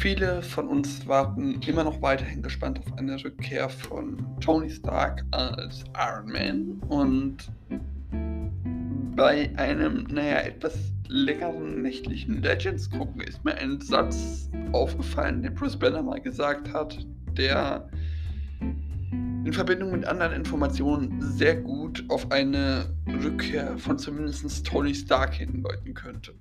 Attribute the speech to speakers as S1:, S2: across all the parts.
S1: Viele von uns warten immer noch weiterhin gespannt auf eine Rückkehr von Tony Stark als Iron Man und bei einem, naja, etwas längeren nächtlichen Legends gucken ist mir ein Satz aufgefallen, den Bruce Banner mal gesagt hat, der in Verbindung mit anderen Informationen sehr gut auf eine Rückkehr von zumindest Tony Stark hindeuten könnte.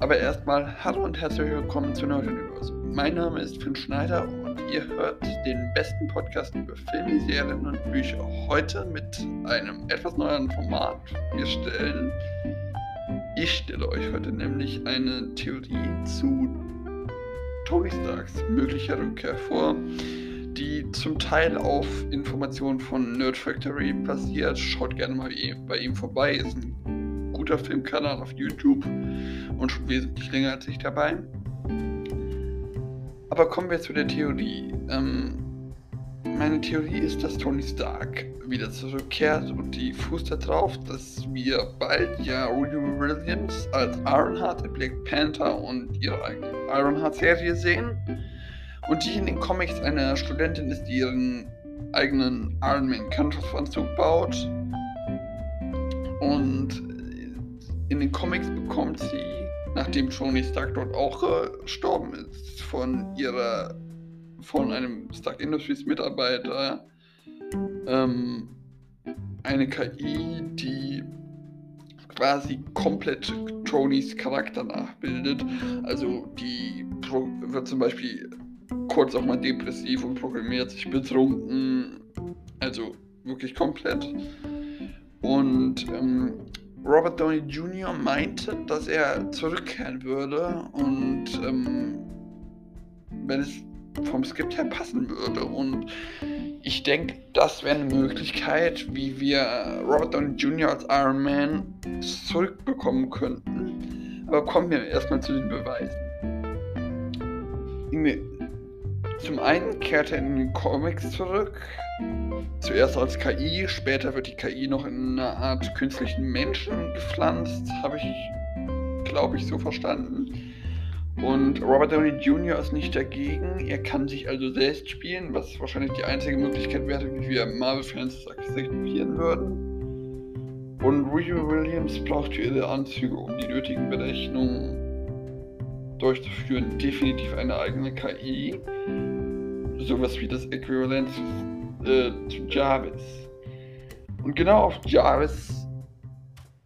S1: Aber erstmal hallo und herzlich willkommen zu Nerd Universum. Mein Name ist Finn Schneider und ihr hört den besten Podcast über Filme, Serien und Bücher. Heute mit einem etwas neueren Format. Wir stellen, ich stelle euch heute nämlich eine Theorie zu Tony Starks möglicher Rückkehr vor die zum Teil auf Informationen von Nerd Factory basiert. Schaut gerne mal bei ihm vorbei. Ist ein guter Filmkanal auf YouTube und schon wesentlich länger als ich dabei. Aber kommen wir zu der Theorie. Ähm, meine Theorie ist, dass Tony Stark wieder zurückkehrt und die fußt darauf, dass wir bald ja Rudy Williams als Ironheart in Black Panther und ihre eigene Ironheart-Serie sehen und die in den Comics eine Studentin ist, die ihren eigenen Iron Man Kampfanzug baut. Und in den Comics bekommt sie, nachdem Tony Stark dort auch gestorben ist, von ihrer, von einem Stark Industries Mitarbeiter ähm, eine KI, die quasi komplett Tonys Charakter nachbildet. Also die wird zum Beispiel kurz auch mal depressiv und programmiert sich betrunken. Also wirklich komplett. Und ähm, Robert Downey Jr. meinte, dass er zurückkehren würde und ähm, wenn es vom Skript her passen würde. Und ich denke, das wäre eine Möglichkeit, wie wir Robert Downey Jr. als Iron Man zurückbekommen könnten. Aber kommen wir erstmal zu den Beweisen. Zum einen kehrt er in den Comics zurück. Zuerst als KI, später wird die KI noch in eine Art künstlichen Menschen gepflanzt, habe ich, glaube ich, so verstanden. Und Robert Downey Jr. ist nicht dagegen. Er kann sich also selbst spielen, was wahrscheinlich die einzige Möglichkeit wäre, wie wir Marvel-Fans akzeptieren würden. Und Rudy Williams braucht für ihre Anzüge, um die nötigen Berechnungen durchzuführen, definitiv eine eigene KI sowas wie das Äquivalent äh, zu Jarvis. Und genau auf Jarvis,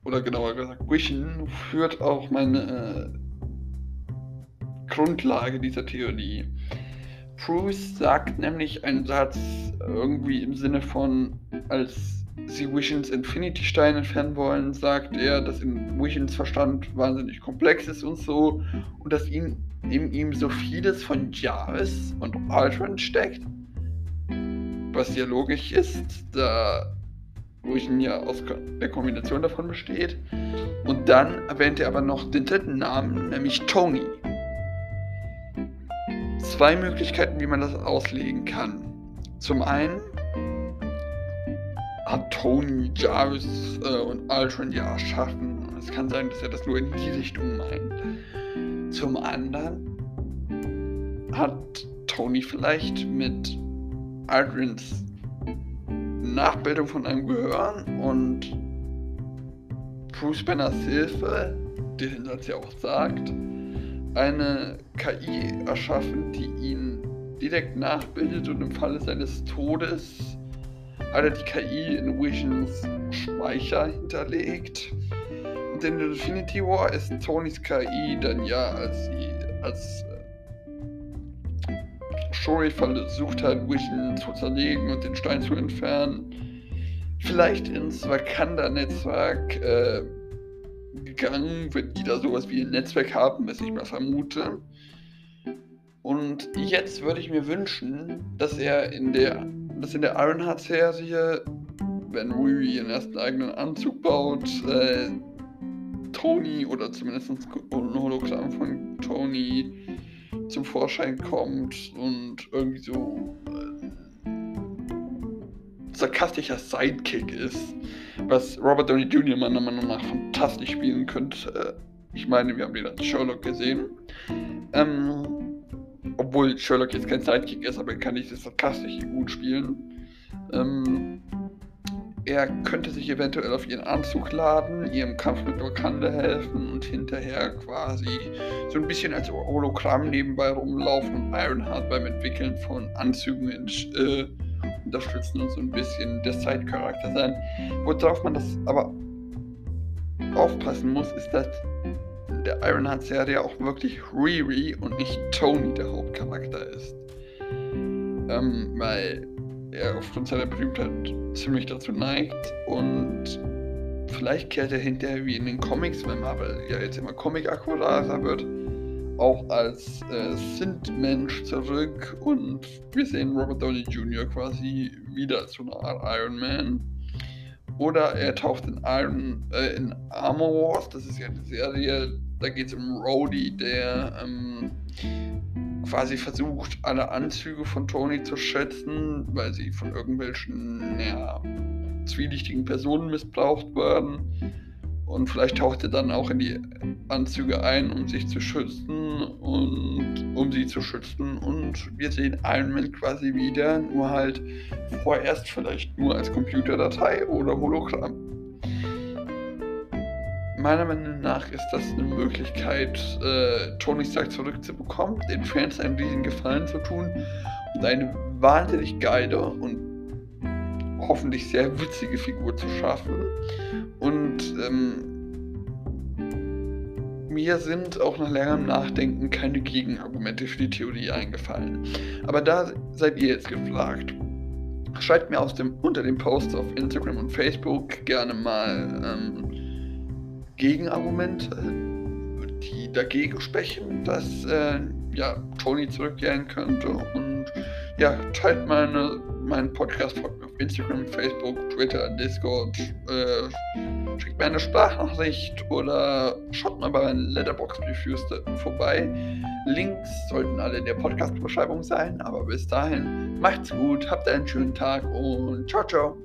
S1: oder genauer gesagt Vision, führt auch meine äh, Grundlage dieser Theorie. Bruce sagt nämlich einen Satz irgendwie im Sinne von, als sie Visions Infinity Stein entfernen wollen, sagt er, dass in Visions Verstand wahnsinnig komplex ist und so und dass ihn in ihm so vieles von Jarvis und Aldrin steckt. Was ja logisch ist, da Vision ja aus der Kombination davon besteht. Und dann erwähnt er aber noch den dritten Namen, nämlich Tony. Zwei Möglichkeiten, wie man das auslegen kann. Zum einen Tony Jarvis äh, und Aldrin ja erschaffen. Es kann sein, dass er das nur in die Richtung meint. Zum anderen hat Tony vielleicht mit Aldrins Nachbildung von einem Gehirn und Bruce Banners Hilfe, den Satz ja auch sagt, eine KI erschaffen, die ihn direkt nachbildet und im Falle seines Todes er die KI in Visions Speicher hinterlegt. Und in Infinity War ist Tonys KI dann ja, als sie als äh, Shuri versucht hat, Vision zu zerlegen und den Stein zu entfernen, vielleicht ins Wakanda-Netzwerk äh, gegangen, wenn die da sowas wie ein Netzwerk haben, was ich mal vermute. Und jetzt würde ich mir wünschen, dass er in der, dass in der Ironheart-Serie, wenn Rui ihren ersten eigenen Anzug baut, äh, Tony oder zumindest ein Hologramm von Tony zum Vorschein kommt und irgendwie so äh, sarkastischer Sidekick ist, was Robert Downey Jr. meiner Meinung nach fantastisch spielen könnte. Ich meine, wir haben wieder Sherlock gesehen. Ähm, obwohl Sherlock jetzt kein Sidekick ist, aber er kann dieses sarkastisch gut spielen. Ähm, er könnte sich eventuell auf ihren Anzug laden, ihrem Kampf mit Wakanda helfen und hinterher quasi so ein bisschen als Hologramm nebenbei rumlaufen und Ironheart beim Entwickeln von Anzügen äh, unterstützen und so ein bisschen der Side-Charakter sein. Worauf man das aber aufpassen muss, ist, dass der Ironheart-Serie auch wirklich Riri und nicht Tony der Hauptcharakter ist. Ähm, weil er aufgrund seiner Berühmtheit ziemlich dazu neigt und vielleicht kehrt er hinterher wie in den Comics, wenn Marvel ja jetzt immer Comic-akkurater wird, auch als äh, Sint-Mensch zurück und wir sehen Robert Downey Jr. quasi wieder als so eine Art Iron Man. Oder er taucht in Iron äh, in Armor Wars, das ist ja eine Serie, da geht es um Rhodey, der ähm, quasi versucht, alle Anzüge von Tony zu schätzen, weil sie von irgendwelchen ja, zwielichtigen Personen missbraucht werden. Und vielleicht taucht er dann auch in die Anzüge ein, um sich zu schützen und um sie zu schützen. Und wir sehen Iron Man quasi wieder, nur halt vorerst vielleicht nur als Computerdatei oder Hologramm meiner Meinung nach ist das eine Möglichkeit, äh, Tony Stark zurückzubekommen, den Fans einen riesigen Gefallen zu tun und eine wahnsinnig geile und hoffentlich sehr witzige Figur zu schaffen. Und ähm, mir sind auch nach längerem Nachdenken keine Gegenargumente für die Theorie eingefallen. Aber da seid ihr jetzt gefragt. Schreibt mir aus dem, unter dem Post auf Instagram und Facebook gerne mal ähm, Gegenargumente, die dagegen sprechen, dass äh, ja, Tony zurückkehren könnte. Und ja, teilt meine, meinen Podcast auf Instagram, Facebook, Twitter, Discord, äh, schickt mir eine Sprachnachricht oder schaut mal bei meinen Letterbox-Reviews vorbei. Links sollten alle in der Podcast-Beschreibung sein, aber bis dahin macht's gut, habt einen schönen Tag und ciao, ciao.